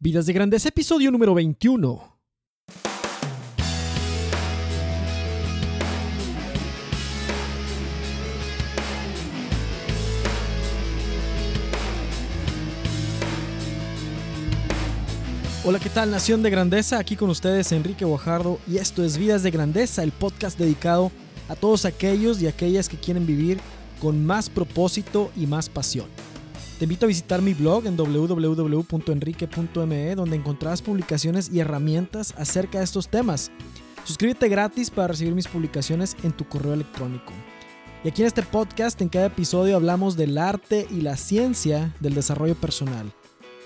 Vidas de Grandeza, episodio número 21. Hola, ¿qué tal Nación de Grandeza? Aquí con ustedes Enrique Guajardo y esto es Vidas de Grandeza, el podcast dedicado a todos aquellos y aquellas que quieren vivir con más propósito y más pasión. Te invito a visitar mi blog en www.enrique.me donde encontrarás publicaciones y herramientas acerca de estos temas. Suscríbete gratis para recibir mis publicaciones en tu correo electrónico. Y aquí en este podcast, en cada episodio hablamos del arte y la ciencia del desarrollo personal.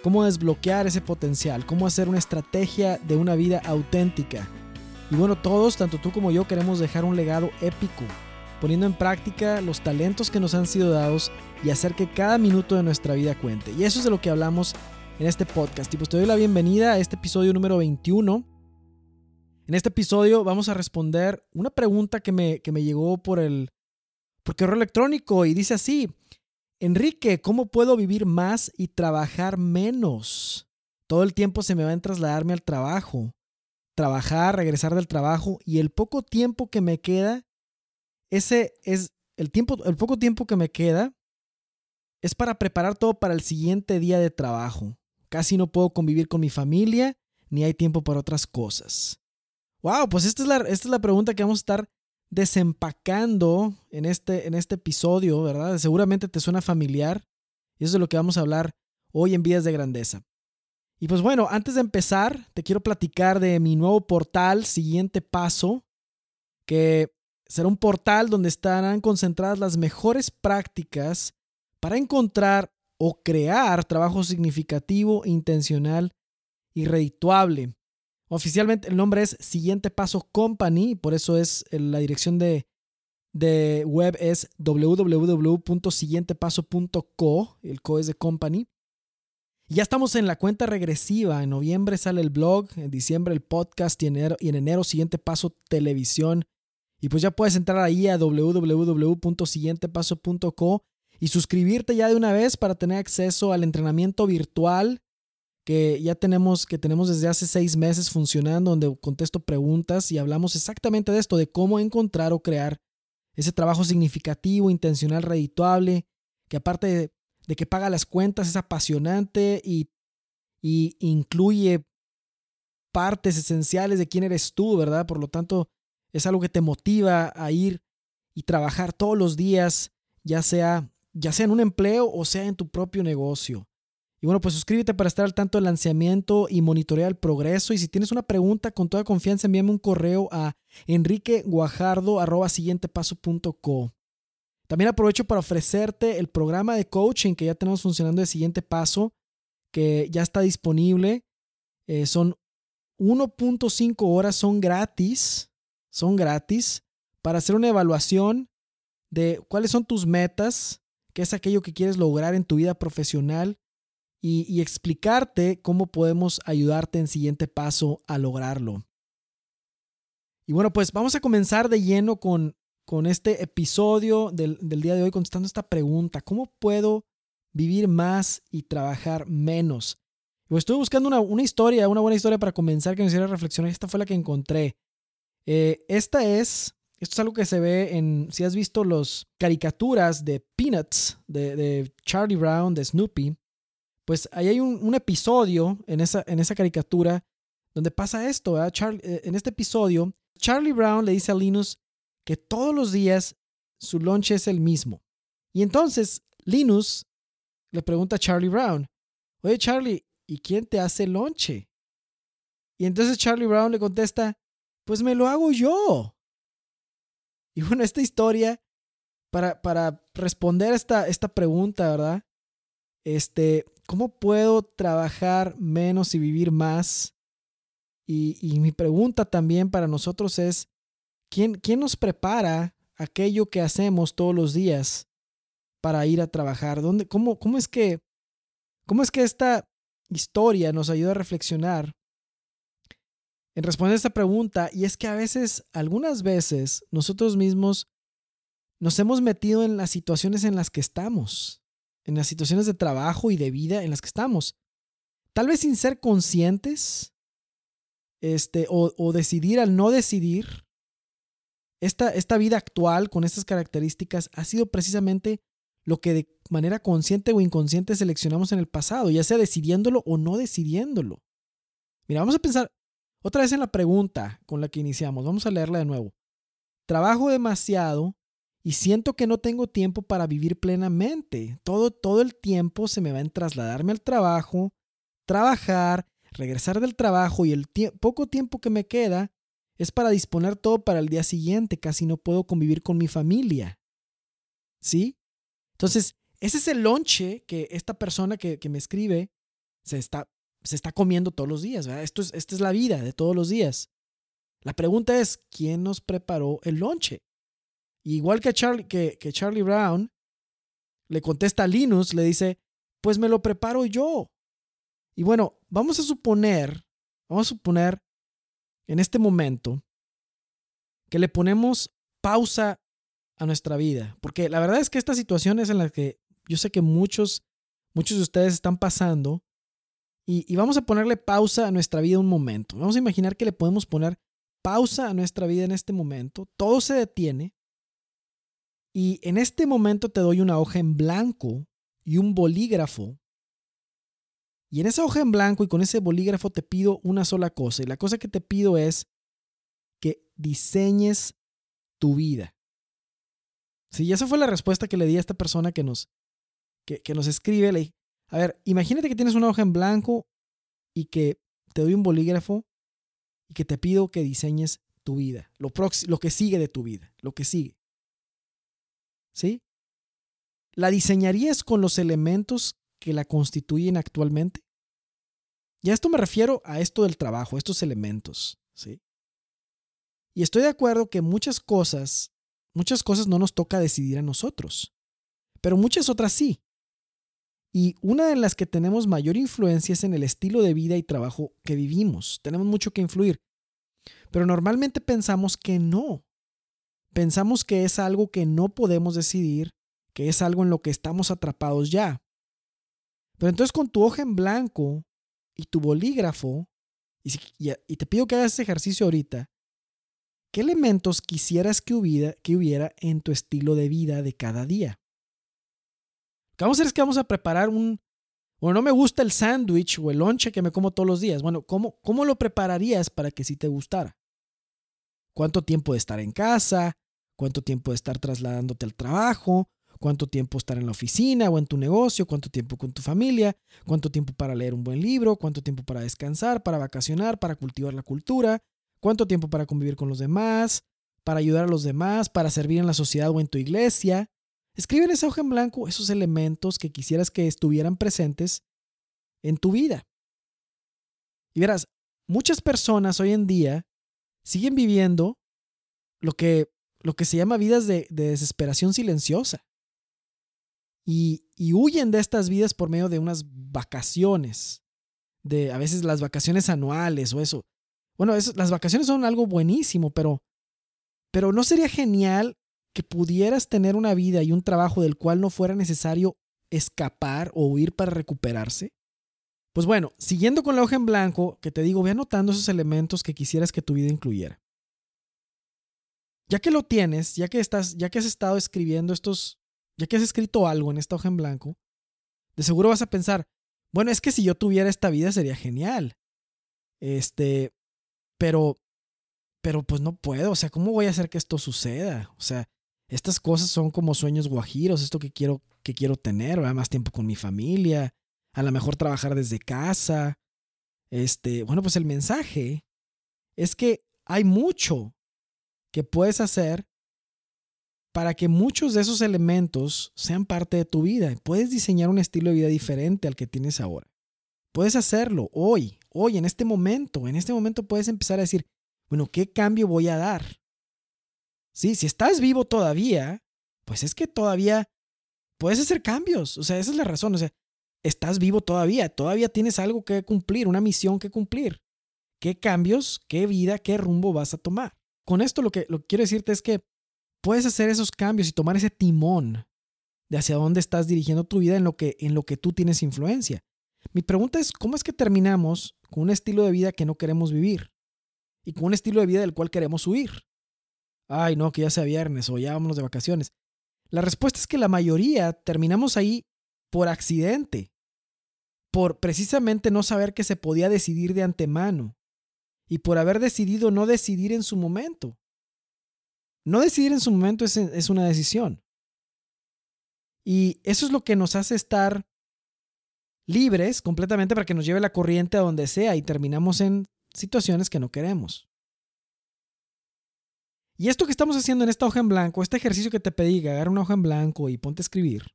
Cómo desbloquear ese potencial, cómo hacer una estrategia de una vida auténtica. Y bueno, todos, tanto tú como yo, queremos dejar un legado épico poniendo en práctica los talentos que nos han sido dados y hacer que cada minuto de nuestra vida cuente. Y eso es de lo que hablamos en este podcast. Y pues te doy la bienvenida a este episodio número 21. En este episodio vamos a responder una pregunta que me, que me llegó por el correo electrónico y dice así, Enrique, ¿cómo puedo vivir más y trabajar menos? Todo el tiempo se me va en trasladarme al trabajo, trabajar, regresar del trabajo y el poco tiempo que me queda ese es el tiempo, el poco tiempo que me queda es para preparar todo para el siguiente día de trabajo. Casi no puedo convivir con mi familia, ni hay tiempo para otras cosas. Wow, pues esta es la, esta es la pregunta que vamos a estar desempacando en este, en este episodio, ¿verdad? Seguramente te suena familiar. Y eso es de lo que vamos a hablar hoy en Vidas de Grandeza. Y pues bueno, antes de empezar, te quiero platicar de mi nuevo portal, siguiente paso, que Será un portal donde estarán concentradas las mejores prácticas para encontrar o crear trabajo significativo, intencional y redituable. Oficialmente el nombre es Siguiente Paso Company, por eso es la dirección de, de web es www.siguientepaso.co, el co es de company. ya estamos en la cuenta regresiva, en noviembre sale el blog, en diciembre el podcast y y en enero Siguiente Paso Televisión y pues ya puedes entrar ahí a www.siguientepaso.co y suscribirte ya de una vez para tener acceso al entrenamiento virtual que ya tenemos, que tenemos desde hace seis meses funcionando, donde contesto preguntas y hablamos exactamente de esto, de cómo encontrar o crear ese trabajo significativo, intencional, redituable, que aparte de, de que paga las cuentas, es apasionante y, y incluye partes esenciales de quién eres tú, ¿verdad? Por lo tanto, es algo que te motiva a ir y trabajar todos los días, ya sea, ya sea en un empleo o sea en tu propio negocio. Y bueno, pues suscríbete para estar al tanto del lanzamiento y monitorear el progreso. Y si tienes una pregunta, con toda confianza, envíame un correo a enriqueguajardo.siguientepaso.co. También aprovecho para ofrecerte el programa de coaching que ya tenemos funcionando de siguiente paso, que ya está disponible. Eh, son 1.5 horas, son gratis son gratis, para hacer una evaluación de cuáles son tus metas, qué es aquello que quieres lograr en tu vida profesional y, explicarte cómo podemos ayudarte en siguiente paso a lograrlo. Y bueno, pues vamos a comenzar de lleno con, con este episodio del, día de hoy contestando esta pregunta, ¿cómo puedo vivir más y trabajar menos? Pues estuve buscando una, una, historia, una buena historia para comenzar que me hiciera reflexionar. Esta fue la que encontré. Eh, esta es, esto es algo que se ve en, si has visto los caricaturas de Peanuts, de, Charlie Brown, de Snoopy, pues ahí hay un, episodio en esa, en esa caricatura donde pasa esto. Eh, en este episodio, Charlie Brown le dice a Linus que todos los días su lunch es el mismo. Y entonces Linus le pregunta a Charlie Brown, oye Charlie, ¿y quién te hace lonche? Y entonces Charlie Brown le contesta, pues me lo hago yo. Y bueno, esta historia, para, para responder esta, esta pregunta, ¿verdad? Este, ¿cómo puedo trabajar menos y vivir más? Y, y mi pregunta también para nosotros es, ¿quién, ¿quién nos prepara aquello que hacemos todos los días para ir a trabajar? ¿Dónde, cómo, cómo, es que, ¿Cómo es que esta historia nos ayuda a reflexionar en responder a esta pregunta y es que a veces, algunas veces, nosotros mismos nos hemos metido en las situaciones en las que estamos, en las situaciones de trabajo y de vida en las que estamos. tal vez sin ser conscientes, este, o, decidir al no decidir, esta, esta vida actual con estas características ha sido precisamente lo que de manera consciente o inconsciente seleccionamos en el pasado, ya sea decidiéndolo o no decidiéndolo. Mira, vamos a pensar otra vez en la pregunta con la que iniciamos. Vamos a leerla de nuevo. Trabajo demasiado y siento que no tengo tiempo para vivir plenamente. Todo, todo el tiempo se me va en trasladarme al trabajo, trabajar, regresar del trabajo y el poco tiempo que me queda es para disponer todo para el día siguiente. Casi no puedo convivir con mi familia. ¿Sí? Entonces, ese es el lonche que esta persona que, me escribe se está, se está comiendo todos los días. Esto es, esta es la vida de todos los días. La pregunta es, ¿quién nos preparó el lonche? igual que Charlie, que, Charlie Brown, le contesta a Linus, le dice, pues me lo preparo yo. Y bueno, vamos a suponer, vamos a suponer en este momento que le ponemos pausa a nuestra vida, porque la verdad es que esta situación es en la que yo sé que muchos, muchos de ustedes están pasando y, vamos a ponerle pausa a nuestra vida un momento. Vamos a imaginar que le podemos poner pausa a nuestra vida en este momento, todo se detiene y en este momento te doy una hoja en blanco y un bolígrafo. Y en esa hoja en blanco y con ese bolígrafo te pido una sola cosa. Y la cosa que te pido es que diseñes tu vida. Sí, esa fue la respuesta que le di a esta persona que nos, que, nos escribe. Le dije, a ver, imagínate que tienes una hoja en blanco y que te doy un bolígrafo y que te pido que diseñes tu vida, lo, lo que sigue de tu vida, lo que sigue. ¿Sí? ¿La diseñarías con los elementos que la constituyen actualmente? Y a esto me refiero a esto del trabajo, estos elementos, ¿sí? Y estoy de acuerdo que muchas cosas, muchas cosas no nos toca decidir a nosotros, pero muchas otras sí. Y una de las que tenemos mayor influencia es en el estilo de vida y trabajo que vivimos. Tenemos mucho que influir. Pero normalmente pensamos que no, pensamos que es algo que no podemos decidir, que es algo en lo que estamos atrapados ya. Pero entonces con tu hoja en blanco y tu bolígrafo, y, te pido que hagas ese ejercicio ahorita, ¿qué elementos quisieras que hubiera, que hubiera en tu estilo de vida de cada día? Lo que vamos a hacer es que vamos a preparar un... Bueno, no me gusta el sándwich o el lonche que me como todos los días. Bueno, ¿cómo, ¿cómo lo prepararías para que sí te gustara? ¿Cuánto tiempo de estar en casa? cuánto tiempo de estar trasladándote al trabajo, cuánto tiempo estar en la oficina o en tu negocio, cuánto tiempo con tu familia, cuánto tiempo para leer un buen libro, cuánto tiempo para descansar, para vacacionar, para cultivar la cultura, cuánto tiempo para convivir con los demás, para ayudar a los demás, para servir en la sociedad o en tu iglesia. Escribe en esa hoja en blanco esos elementos que quisieras que estuvieran presentes en tu vida. Y verás, muchas personas hoy en día siguen viviendo lo que lo que se llama vidas de, desesperación silenciosa. Y, huyen de estas vidas por medio de unas vacaciones, de a veces las vacaciones anuales o eso. Bueno, las vacaciones son algo buenísimo, pero, pero ¿no sería genial que pudieras tener una vida y un trabajo del cual no fuera necesario escapar o huir para recuperarse? Pues bueno, siguiendo con la hoja en blanco, que te digo, ve anotando esos elementos que quisieras que tu vida incluyera. Ya que lo tienes, ya que estás, ya que has estado escribiendo estos, ya que has escrito algo en esta hoja en blanco, de seguro vas a pensar, bueno, es que si yo tuviera esta vida sería genial. Este, pero, pero pues no puedo, o sea, ¿cómo voy a hacer que esto suceda? O sea, estas cosas son como sueños guajiros, esto que quiero, que quiero tener, más tiempo con mi familia, a lo mejor trabajar desde casa. Este, bueno, pues el mensaje es que hay mucho que puedes hacer para que muchos de esos elementos sean parte de tu vida. Puedes diseñar un estilo de vida diferente al que tienes ahora. Puedes hacerlo hoy, hoy, en este momento. En este momento puedes empezar a decir, bueno, ¿qué cambio voy a dar? Sí, si estás vivo todavía, pues es que todavía puedes hacer cambios. O sea, esa es la razón. O sea, estás vivo todavía, todavía tienes algo que cumplir, una misión que cumplir. ¿Qué cambios, qué vida, qué rumbo vas a tomar? con esto lo que, lo que quiero decirte es que puedes hacer esos cambios y tomar ese timón de hacia dónde estás dirigiendo tu vida en lo que, en lo que tú tienes influencia. Mi pregunta es, ¿cómo es que terminamos con un estilo de vida que no queremos vivir? Y con un estilo de vida del cual queremos huir. Ay, no, que ya sea viernes o ya vámonos de vacaciones. La respuesta es que la mayoría terminamos ahí por accidente, por precisamente no saber que se podía decidir de antemano y por haber decidido no decidir en su momento. No decidir en su momento es, es una decisión. Y eso es lo que nos hace estar libres completamente para que nos lleve la corriente a donde sea y terminamos en situaciones que no queremos. Y esto que estamos haciendo en esta hoja en blanco, este ejercicio que te pedí, agarra una hoja en blanco y ponte a escribir,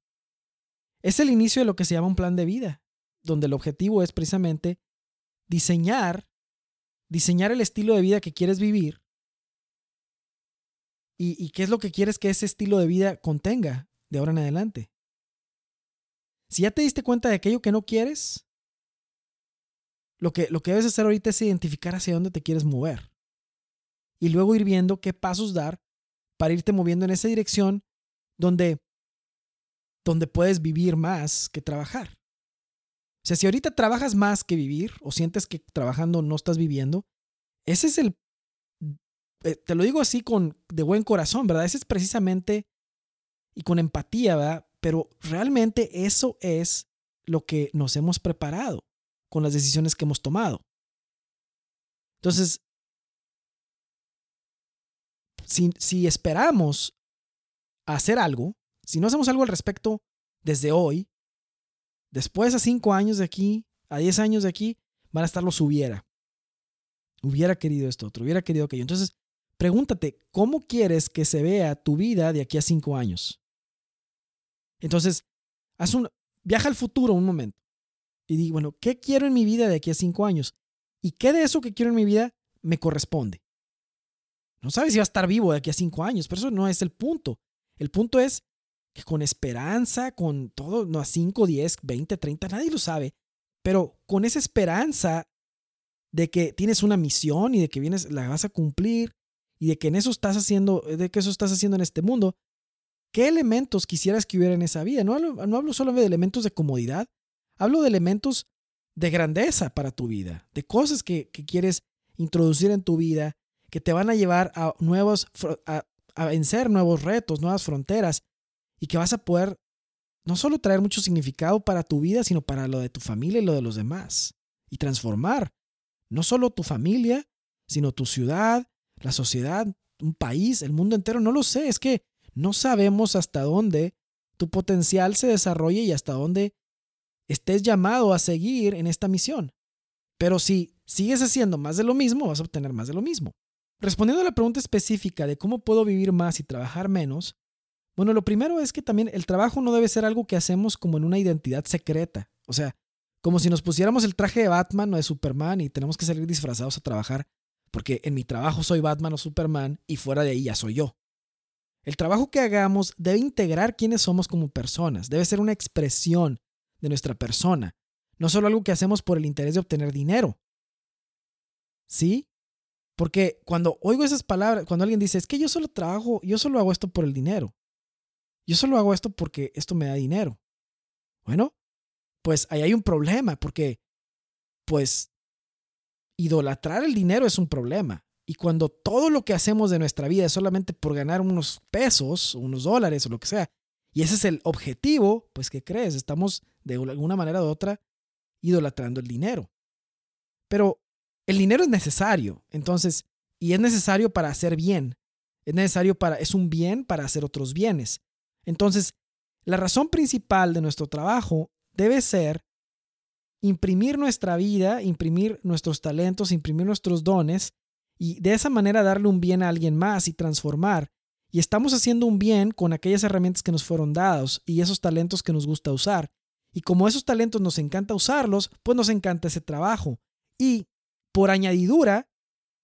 es el inicio de lo que se llama un plan de vida, donde el objetivo es precisamente diseñar, diseñar el estilo de vida que quieres vivir y, y qué es lo que quieres que ese estilo de vida contenga de ahora en adelante. Si ya te diste cuenta de aquello que no quieres, lo que, lo que debes hacer ahorita es identificar hacia dónde te quieres mover. Y luego ir viendo qué pasos dar para irte moviendo en esa dirección donde, donde puedes vivir más que trabajar. O sea, si ahorita trabajas más que vivir o sientes que trabajando no estás viviendo, ese es el, eh, te lo digo así con de buen corazón, ¿verdad? Ese es precisamente y con empatía, ¿verdad? Pero realmente eso es lo que nos hemos preparado con las decisiones que hemos tomado. Entonces, si, esperamos hacer algo, si no hacemos algo al respecto desde hoy, después a cinco años de aquí, a diez años de aquí, van a estar los hubiera. Hubiera querido esto otro, hubiera querido aquello. Entonces, pregúntate, ¿cómo quieres que se vea tu vida de aquí a cinco años? Entonces, haz un, viaja al futuro un momento y di, bueno, ¿qué quiero en mi vida de aquí a cinco años? ¿Y qué de eso que quiero en mi vida me corresponde? No sabes si va a estar vivo de aquí a cinco años, pero eso no es el punto. El punto es que con esperanza, con todo, no a 5, 10, 20, 30, nadie lo sabe, pero con esa esperanza de que tienes una misión y de que vienes, la vas a cumplir y de que en eso estás haciendo, de que eso estás haciendo en este mundo, ¿Qué elementos quisieras que hubiera en esa vida? No hablo, no hablo solo de elementos de comodidad, hablo de elementos de grandeza para tu vida, de cosas que, quieres introducir en tu vida, que te van a llevar a nuevos, a, vencer nuevos retos, nuevas fronteras, y que vas a poder no solo traer mucho significado para tu vida, sino para lo de tu familia y lo de los demás, y transformar no solo tu familia, sino tu ciudad, la sociedad, un país, el mundo entero, no lo sé, es que no sabemos hasta dónde tu potencial se desarrolle y hasta dónde estés llamado a seguir en esta misión. Pero si sigues haciendo más de lo mismo, vas a obtener más de lo mismo. Respondiendo a la pregunta específica de cómo puedo vivir más y trabajar menos, bueno, lo primero es que también el trabajo no debe ser algo que hacemos como en una identidad secreta. O sea, como si nos pusiéramos el traje de Batman o de Superman y tenemos que salir disfrazados a trabajar, porque en mi trabajo soy Batman o Superman y fuera de ahí ya soy yo. El trabajo que hagamos debe integrar quiénes somos como personas, debe ser una expresión de nuestra persona, no solo algo que hacemos por el interés de obtener dinero. ¿Sí? Porque cuando oigo esas palabras, cuando alguien dice, es que yo solo trabajo, yo solo hago esto por el dinero. Yo solo hago esto porque esto me da dinero. Bueno, pues ahí hay un problema, porque pues idolatrar el dinero es un problema. Y cuando todo lo que hacemos de nuestra vida es solamente por ganar unos pesos, unos dólares o lo que sea, y ese es el objetivo, pues ¿qué crees? Estamos de alguna manera u otra idolatrando el dinero. Pero el dinero es necesario, entonces, y es necesario para hacer bien. Es necesario para, es un bien para hacer otros bienes. Entonces, la razón principal de nuestro trabajo debe ser imprimir nuestra vida, imprimir nuestros talentos, imprimir nuestros dones y de esa manera darle un bien a alguien más y transformar. Y estamos haciendo un bien con aquellas herramientas que nos fueron dados y esos talentos que nos gusta usar. Y como esos talentos nos encanta usarlos, pues nos encanta ese trabajo. Y por añadidura,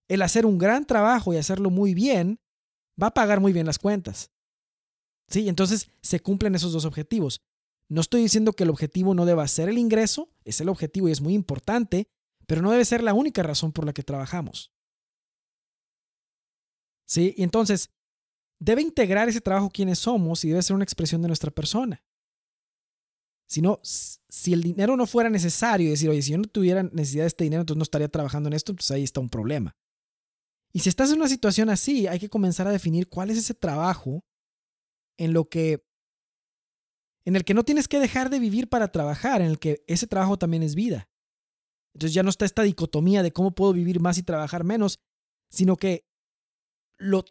el hacer un gran trabajo y hacerlo muy bien va a pagar muy bien las cuentas. Sí, entonces se cumplen esos dos objetivos. No estoy diciendo que el objetivo no deba ser el ingreso, es el objetivo y es muy importante, pero no debe ser la única razón por la que trabajamos. ¿Sí? Y entonces, debe integrar ese trabajo quienes somos y debe ser una expresión de nuestra persona. Si, si el dinero no fuera necesario, decir, oye, si yo no tuviera necesidad de este dinero, entonces no estaría trabajando en esto, entonces ahí está un problema. Y si estás en una situación así, hay que comenzar a definir cuál es ese trabajo en lo que en el que no tienes que dejar de vivir para trabajar, en el que ese trabajo también es vida. Entonces ya no está esta dicotomía de cómo puedo vivir más y trabajar menos, sino que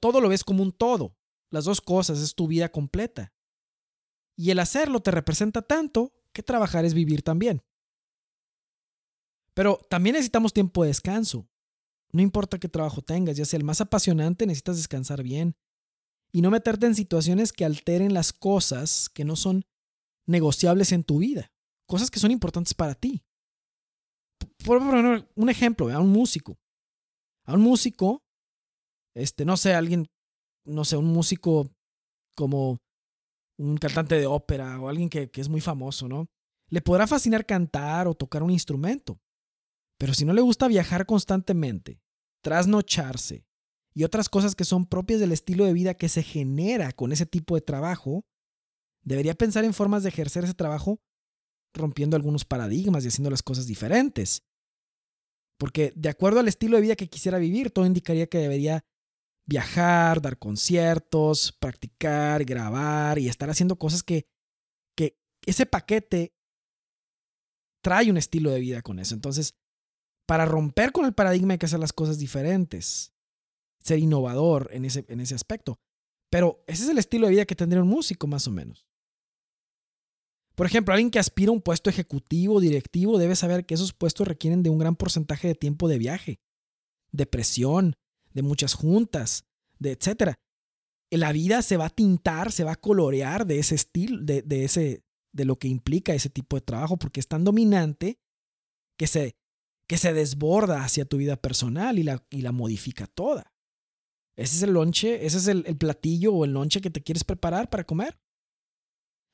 todo lo ves como un todo. Las dos cosas es tu vida completa. Y el hacerlo te representa tanto que trabajar es vivir también. Pero también necesitamos tiempo de descanso. No importa qué trabajo tengas, ya sea el más apasionante, necesitas descansar bien y no meterte en situaciones que alteren las cosas que no son negociables en tu vida, cosas que son importantes para ti. Por poner un ejemplo, a un músico. A un músico, este, no sé, alguien, no sé, un músico como un cantante de ópera o alguien que, que es muy famoso, ¿no? Le podrá fascinar cantar o tocar un instrumento. Pero si no le gusta viajar constantemente, trasnocharse y otras cosas que son propias del estilo de vida que se genera con ese tipo de trabajo, Debería pensar en formas de ejercer ese trabajo rompiendo algunos paradigmas y haciendo las cosas diferentes. Porque de acuerdo al estilo de vida que quisiera vivir, todo indicaría que debería viajar, dar conciertos, practicar, grabar y estar haciendo cosas que, que ese paquete trae un estilo de vida con eso. Entonces, para romper con el paradigma hay que hacer las cosas diferentes, ser innovador en ese, en ese aspecto. Pero ese es el estilo de vida que tendría un músico más o menos. Por ejemplo, alguien que aspira a un puesto ejecutivo directivo debe saber que esos puestos requieren de un gran porcentaje de tiempo de viaje, de presión, de muchas juntas, de etcétera. La vida se va a tintar, se va a colorear de ese estilo, de, de, ese, de lo que implica ese tipo de trabajo, porque es tan dominante que se, que se desborda hacia tu vida personal y la, y la modifica toda. Ese es el lonche, ese es el, el platillo o el lonche que te quieres preparar para comer.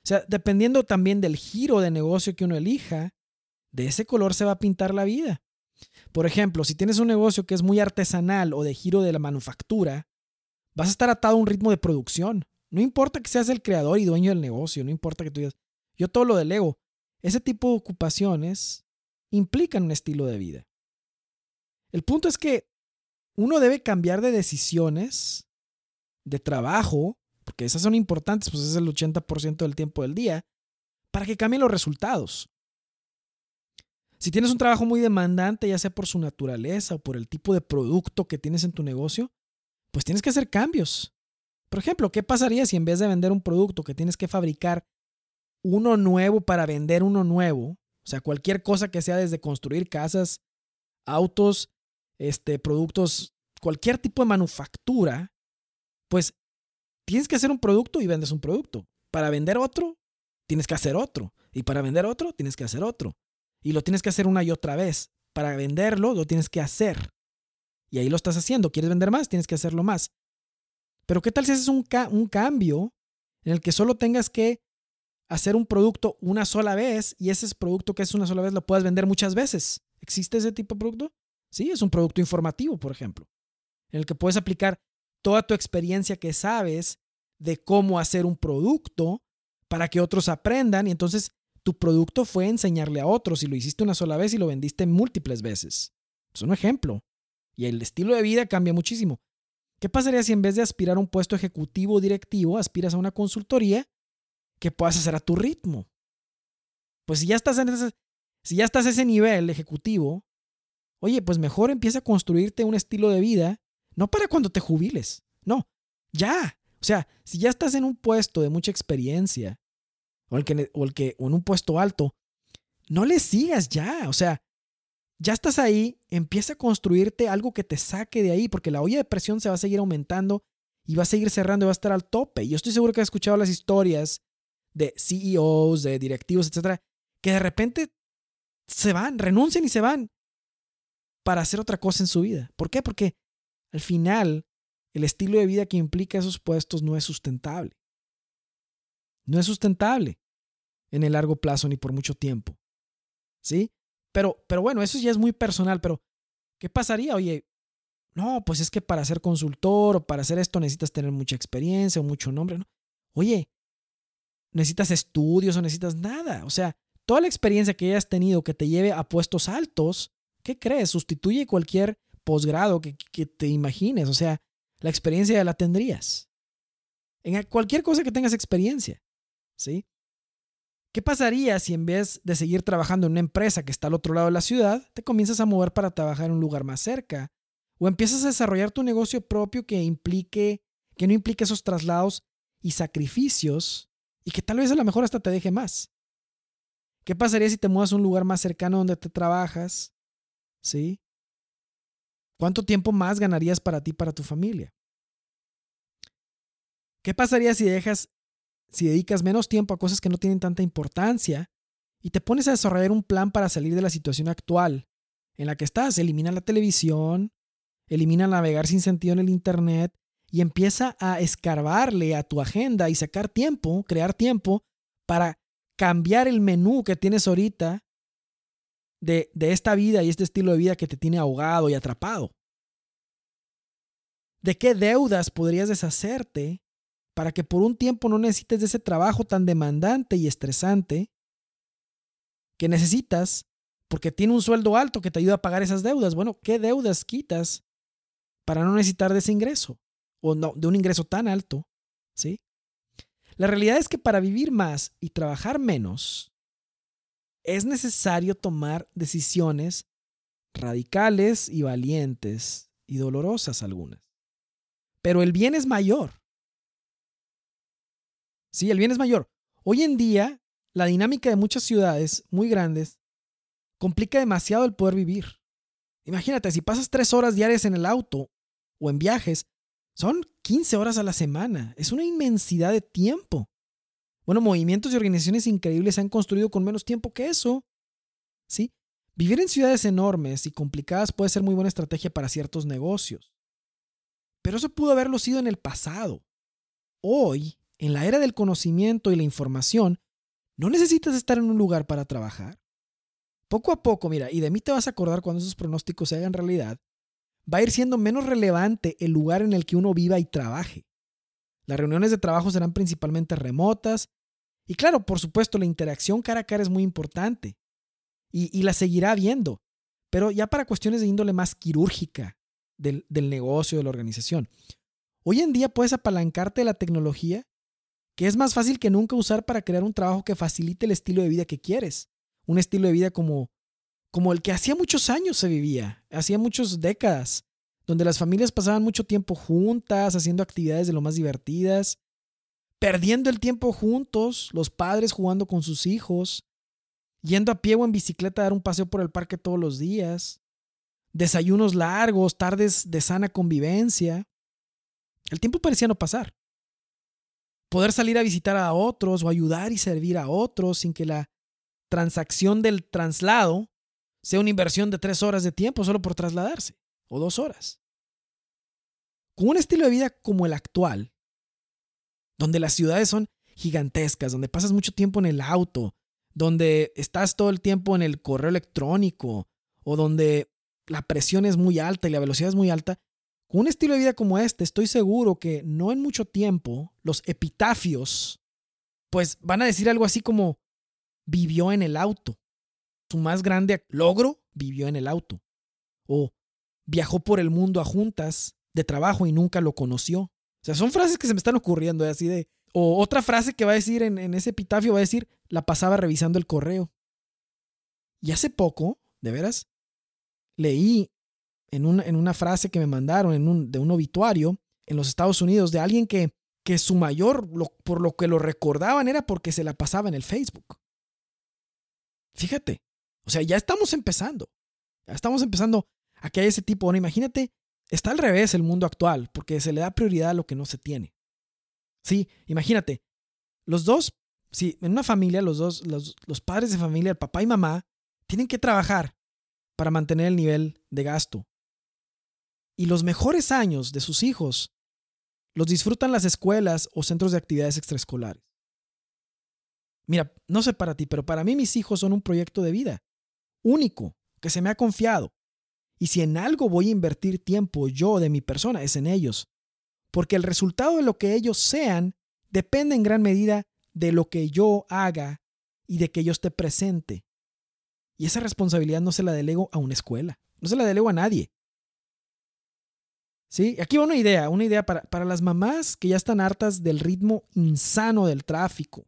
O sea, dependiendo también del giro de negocio que uno elija, de ese color se va a pintar la vida. Por ejemplo, si tienes un negocio que es muy artesanal o de giro de la manufactura, vas a estar atado a un ritmo de producción. No importa que seas el creador y dueño del negocio, no importa que tú digas, yo todo lo delego. Ese tipo de ocupaciones implican un estilo de vida. El punto es que uno debe cambiar de decisiones, de trabajo, porque esas son importantes, pues es el 80% del tiempo del día, para que cambien los resultados. Si tienes un trabajo muy demandante, ya sea por su naturaleza o por el tipo de producto que tienes en tu negocio, pues tienes que hacer cambios. Por ejemplo, ¿qué pasaría si en vez de vender un producto que tienes que fabricar uno nuevo para vender uno nuevo, o sea, cualquier cosa que sea desde construir casas, autos, este, productos, cualquier tipo de manufactura, pues tienes que hacer un producto y vendes un producto. Para vender otro, tienes que hacer otro. Y para vender otro, tienes que hacer otro. Y lo tienes que hacer una y otra vez. Para venderlo, lo tienes que hacer. Y ahí lo estás haciendo. ¿Quieres vender más? Tienes que hacerlo más. Pero ¿qué tal si haces un, cambio en el que solo tengas que hacer un producto una sola vez y ese producto que es una sola vez lo puedas vender muchas veces? ¿Existe ese tipo de producto? Sí, es un producto informativo, por ejemplo, en el que puedes aplicar toda tu experiencia que sabes de cómo hacer un producto para que otros aprendan y entonces tu producto fue enseñarle a otros y lo hiciste una sola vez y lo vendiste múltiples veces. Es un ejemplo. Y el estilo de vida cambia muchísimo. ¿Qué pasaría si en vez de aspirar a un puesto ejecutivo o directivo, aspiras a una consultoría que puedas hacer a tu ritmo? Pues si ya estás en ese, si ya estás ese nivel ejecutivo, oye, pues mejor empieza a construirte un estilo de vida no para cuando te jubiles. No, ya. O sea, si ya estás en un puesto de mucha experiencia, o el que, o el que, en un puesto alto, no le sigas ya. O sea, ya estás ahí, empieza a construirte algo que te saque de ahí, porque la olla de presión se va a seguir aumentando y va a seguir cerrando y va a estar al tope. Yo estoy seguro que has escuchado las historias de CEOs, de directivos, etcétera, que de repente se van, renuncian y se van para hacer otra cosa en su vida. ¿Por qué? Porque al final, el estilo de vida que implica esos puestos no es sustentable. No es sustentable en el largo plazo ni por mucho tiempo. ¿Sí? Pero, pero bueno, eso ya es muy personal, pero ¿qué pasaría? Oye, no, pues es que para ser consultor o para hacer esto necesitas tener mucha experiencia o mucho nombre. ¿no? Oye, necesitas estudios o necesitas nada. O sea, toda la experiencia que hayas tenido que te lleve a puestos altos, ¿qué crees? Sustituye cualquier posgrado que, que te imagines. O sea, la experiencia ya la tendrías. En cualquier cosa que tengas experiencia. ¿Sí? ¿Qué pasaría si en vez de seguir trabajando en una empresa que está al otro lado de la ciudad, te comienzas a mover para trabajar en un lugar más cerca? O empiezas a desarrollar tu negocio propio que implique, que no implique esos traslados y sacrificios y que tal vez a lo mejor hasta te deje más. ¿Qué pasaría si te mudas a un lugar más cercano donde te trabajas? ¿Sí? ¿Cuánto tiempo más ganarías para ti, para tu familia? ¿Qué pasaría si dejas si dedicas menos tiempo a cosas que no tienen tanta importancia y te pones a desarrollar un plan para salir de la situación actual en la que estás, elimina la televisión, elimina navegar sin sentido en el Internet y empieza a escarbarle a tu agenda y sacar tiempo, crear tiempo para cambiar el menú que tienes ahorita de, de esta vida y este estilo de vida que te tiene ahogado y atrapado. ¿De qué deudas podrías deshacerte para que por un tiempo no necesites de ese trabajo tan demandante y estresante que necesitas porque tiene un sueldo alto que te ayuda a pagar esas deudas. Bueno, ¿qué deudas quitas para no necesitar de ese ingreso o no, de un ingreso tan alto? ¿Sí? La realidad es que para vivir más y trabajar menos es necesario tomar decisiones radicales y valientes y dolorosas algunas. Pero el bien es mayor. Sí, el bien es mayor. Hoy en día, la dinámica de muchas ciudades muy grandes complica demasiado el poder vivir. Imagínate, si pasas tres horas diarias en el auto o en viajes, son 15 horas a la semana. Es una inmensidad de tiempo. Bueno, movimientos y organizaciones increíbles se han construido con menos tiempo que eso. ¿Sí? Vivir en ciudades enormes y complicadas puede ser muy buena estrategia para ciertos negocios. Pero eso pudo haberlo sido en el pasado. Hoy, en la era del conocimiento y la información, no necesitas estar en un lugar para trabajar. Poco a poco, mira, y de mí te vas a acordar cuando esos pronósticos se hagan realidad, va a ir siendo menos relevante el lugar en el que uno viva y trabaje. Las reuniones de trabajo serán principalmente remotas y claro, por supuesto, la interacción cara a cara es muy importante y, la seguirá habiendo, pero ya para cuestiones de índole más quirúrgica del, del negocio, de la organización. Hoy en día puedes apalancarte de la tecnología que es más fácil que nunca usar para crear un trabajo que facilite el estilo de vida que quieres. Un estilo de vida como, como el que hacía muchos años se vivía, hacía muchas décadas, donde las familias pasaban mucho tiempo juntas, haciendo actividades de lo más divertidas, perdiendo el tiempo juntos, los padres jugando con sus hijos, yendo a pie o en bicicleta a dar un paseo por el parque todos los días, desayunos largos, tardes de sana convivencia. El tiempo parecía no pasar poder salir a visitar a otros o ayudar y servir a otros sin que la transacción del traslado sea una inversión de tres horas de tiempo solo por trasladarse o dos horas. Con un estilo de vida como el actual, donde las ciudades son gigantescas, donde pasas mucho tiempo en el auto, donde estás todo el tiempo en el correo electrónico o donde la presión es muy alta y la velocidad es muy alta, con un estilo de vida como este, estoy seguro que no en mucho tiempo los epitafios, pues van a decir algo así como, vivió en el auto. Su más grande logro vivió en el auto. O viajó por el mundo a juntas de trabajo y nunca lo conoció. O sea, son frases que se me están ocurriendo, ¿eh? así de... O otra frase que va a decir en, en ese epitafio va a decir, la pasaba revisando el correo. Y hace poco, de veras, leí en una, en una frase que me mandaron en un, de un obituario en los Estados Unidos de alguien que, que su mayor, por lo que lo recordaban era porque se la pasaba en el Facebook. Fíjate, o sea, ya estamos empezando. Ya estamos empezando a que hay ese tipo. Bueno, imagínate, está al revés el mundo actual, porque se le da prioridad a lo que no se tiene. Sí, imagínate, los dos, sí, en una familia, los dos, los, los padres de familia, el papá y mamá, tienen que trabajar para mantener el nivel de gasto y los mejores años de sus hijos los disfrutan las escuelas o centros de actividades extraescolares. Mira, no sé para ti, pero para mí mis hijos son un proyecto de vida, único, que se me ha confiado. Y si en algo voy a invertir tiempo yo de mi persona, es en ellos. Porque el resultado de lo que ellos sean depende en gran medida de lo que yo haga y de que yo esté presente. Y esa responsabilidad no se la delego a una escuela, no se la delego a nadie. ¿Sí? Aquí va una idea, una idea para, para las mamás que ya están hartas del ritmo insano del tráfico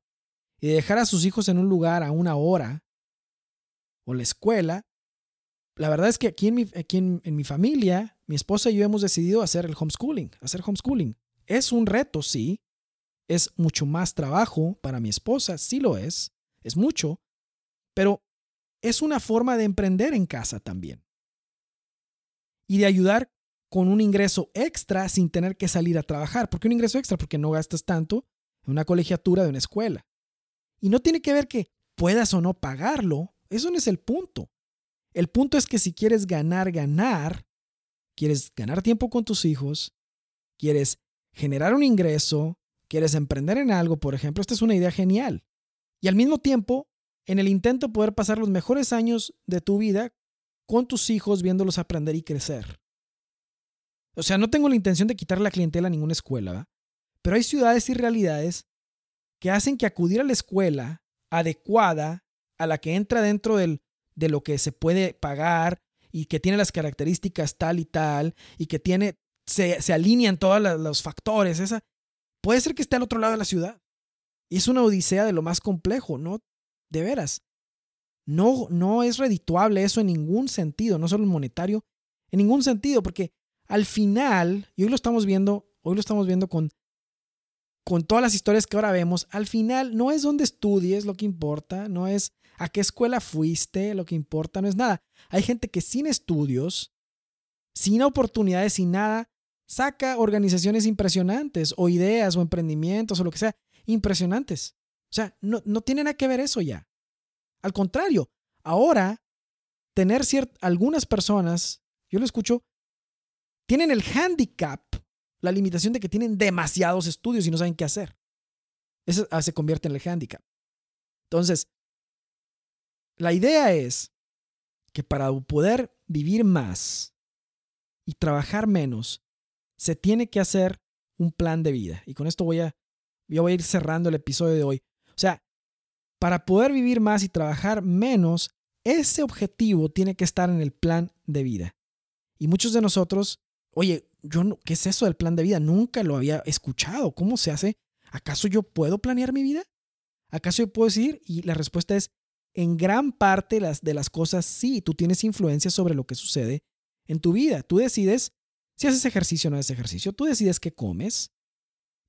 y de dejar a sus hijos en un lugar a una hora o la escuela. La verdad es que aquí, en mi, aquí en, en mi familia, mi esposa y yo hemos decidido hacer el homeschooling, hacer homeschooling. Es un reto, sí. Es mucho más trabajo para mi esposa, sí lo es. Es mucho. Pero es una forma de emprender en casa también. Y de ayudar con un ingreso extra sin tener que salir a trabajar. ¿Por qué un ingreso extra? Porque no gastas tanto en una colegiatura de una escuela. Y no tiene que ver que puedas o no pagarlo. Eso no es el punto. El punto es que si quieres ganar, ganar, quieres ganar tiempo con tus hijos, quieres generar un ingreso, quieres emprender en algo, por ejemplo, esta es una idea genial. Y al mismo tiempo, en el intento poder pasar los mejores años de tu vida con tus hijos viéndolos aprender y crecer. O sea, no tengo la intención de quitarle la clientela a ninguna escuela, pero hay ciudades y realidades que hacen que acudir a la escuela adecuada a la que entra dentro del, de lo que se puede pagar y que tiene las características tal y tal y que tiene, se, se alinean todos los factores, esa, puede ser que esté al otro lado de la ciudad. Y es una odisea de lo más complejo, ¿no? De veras. No, no es redituable eso en ningún sentido, no solo monetario, en ningún sentido, porque al final, y hoy lo estamos viendo, hoy lo estamos viendo con, con todas las historias que ahora vemos, al final no es dónde estudies lo que importa, no es a qué escuela fuiste lo que importa, no es nada. Hay gente que sin estudios, sin oportunidades, sin nada, saca organizaciones impresionantes o ideas o emprendimientos o lo que sea, impresionantes. O sea, no, no tiene nada que ver eso ya. Al contrario, ahora tener algunas personas, yo lo escucho, tienen el handicap, la limitación de que tienen demasiados estudios y no saben qué hacer. Eso ah, se convierte en el handicap. Entonces, la idea es que para poder vivir más y trabajar menos, se tiene que hacer un plan de vida. Y con esto voy a, yo voy a ir cerrando el episodio de hoy. O sea, para poder vivir más y trabajar menos, ese objetivo tiene que estar en el plan de vida. Y muchos de nosotros oye, yo no, ¿qué es eso del plan de vida? Nunca lo había escuchado. ¿Cómo se hace? ¿Acaso yo puedo planear mi vida? ¿Acaso yo puedo decir? Y la respuesta es, en gran parte las, de las cosas sí, tú tienes influencia sobre lo que sucede en tu vida. Tú decides si haces ejercicio o no haces ejercicio. Tú decides qué comes,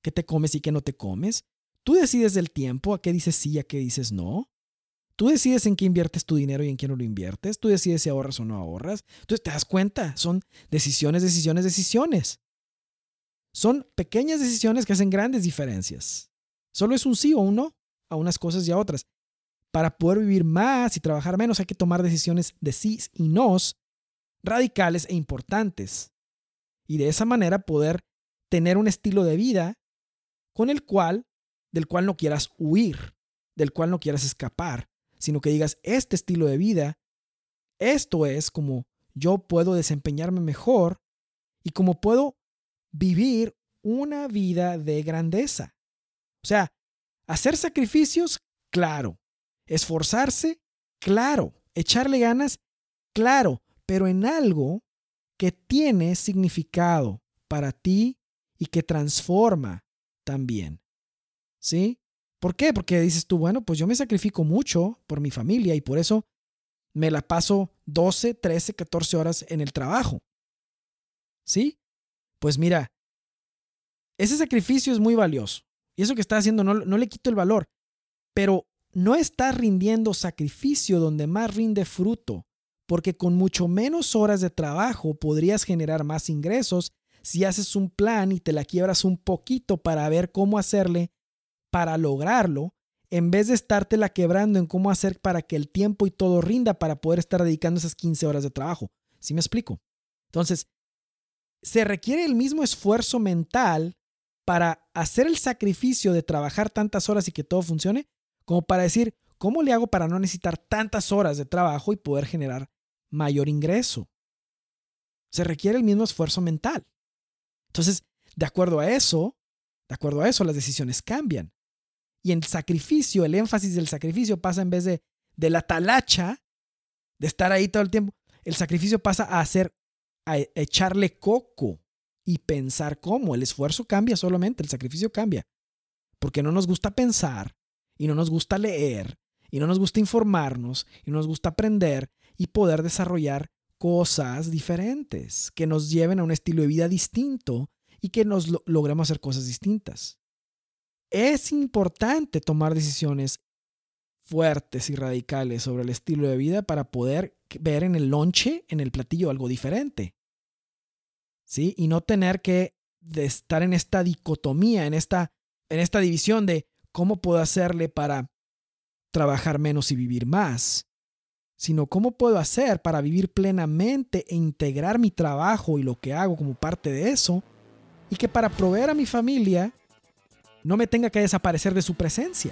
qué te comes y qué no te comes. Tú decides del tiempo, a qué dices sí y a qué dices no. Tú decides en qué inviertes tu dinero y en qué no lo inviertes. Tú decides si ahorras o no ahorras. Entonces te das cuenta, son decisiones, decisiones, decisiones. Son pequeñas decisiones que hacen grandes diferencias. Solo es un sí o un no a unas cosas y a otras. Para poder vivir más y trabajar menos hay que tomar decisiones de sí y nos radicales e importantes. Y de esa manera poder tener un estilo de vida con el cual, del cual no quieras huir, del cual no quieras escapar, sino que digas, este estilo de vida, esto es como yo puedo desempeñarme mejor y como puedo vivir una vida de grandeza. O sea, hacer sacrificios, claro. Esforzarse, claro. Echarle ganas, claro. Pero en algo que tiene significado para ti y que transforma también. ¿Sí? ¿Por qué? Porque dices tú, bueno, pues yo me sacrifico mucho por mi familia y por eso me la paso 12, 13, 14 horas en el trabajo. ¿Sí? Pues mira, ese sacrificio es muy valioso. Y eso que estás haciendo no, no le quito el valor. Pero no estás rindiendo sacrificio donde más rinde fruto. Porque con mucho menos horas de trabajo podrías generar más ingresos si haces un plan y te la quiebras un poquito para ver cómo hacerle para lograrlo, en vez de estártela quebrando en cómo hacer para que el tiempo y todo rinda para poder estar dedicando esas 15 horas de trabajo. ¿Sí me explico? Entonces, se requiere el mismo esfuerzo mental para hacer el sacrificio de trabajar tantas horas y que todo funcione, como para decir, ¿cómo le hago para no necesitar tantas horas de trabajo y poder generar mayor ingreso? Se requiere el mismo esfuerzo mental. Entonces, de acuerdo a eso, de acuerdo a eso, las decisiones cambian. Y el sacrificio, el énfasis del sacrificio pasa en vez de, de la talacha, de estar ahí todo el tiempo, el sacrificio pasa a hacer, a echarle coco y pensar cómo. El esfuerzo cambia solamente, el sacrificio cambia. Porque no nos gusta pensar y no nos gusta leer y no nos gusta informarnos y no nos gusta aprender y poder desarrollar cosas diferentes que nos lleven a un estilo de vida distinto y que nos logremos hacer cosas distintas. Es importante tomar decisiones fuertes y radicales sobre el estilo de vida para poder ver en el lonche, en el platillo, algo diferente. ¿Sí? Y no tener que estar en esta dicotomía, en esta, en esta división de cómo puedo hacerle para trabajar menos y vivir más, sino cómo puedo hacer para vivir plenamente e integrar mi trabajo y lo que hago como parte de eso, y que para proveer a mi familia no me tenga que desaparecer de su presencia.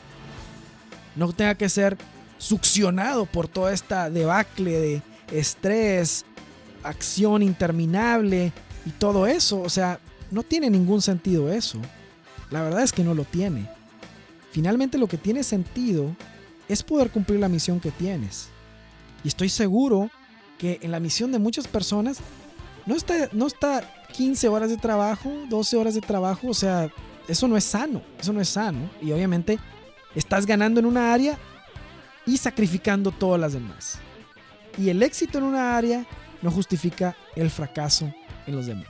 No tenga que ser succionado por toda esta debacle de estrés, acción interminable y todo eso. O sea, no tiene ningún sentido eso. La verdad es que no lo tiene. Finalmente lo que tiene sentido es poder cumplir la misión que tienes. Y estoy seguro que en la misión de muchas personas no está, no está 15 horas de trabajo, 12 horas de trabajo, o sea, eso no es sano, eso no es sano. Y obviamente estás ganando en una área y sacrificando todas las demás. Y el éxito en una área no justifica el fracaso en los demás.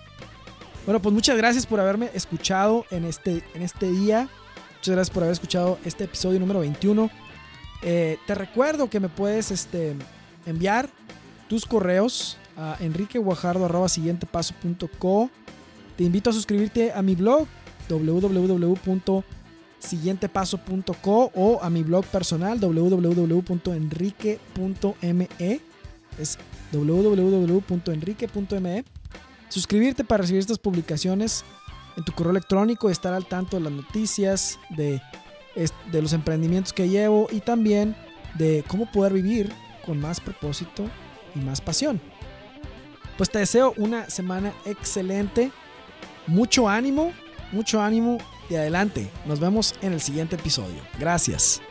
Bueno, pues muchas gracias por haberme escuchado en este, en este día. Muchas gracias por haber escuchado este episodio número 21. Eh, te recuerdo que me puedes este, enviar tus correos a enriqueguajardo.co. Te invito a suscribirte a mi blog www.siguientepaso.co o a mi blog personal www.enrique.me. Es www.enrique.me. Suscribirte para recibir estas publicaciones en tu correo electrónico, estar al tanto de las noticias, de, de los emprendimientos que llevo y también de cómo poder vivir con más propósito y más pasión. Pues te deseo una semana excelente, mucho ánimo mucho ánimo y adelante. Nos vemos en el siguiente episodio. Gracias.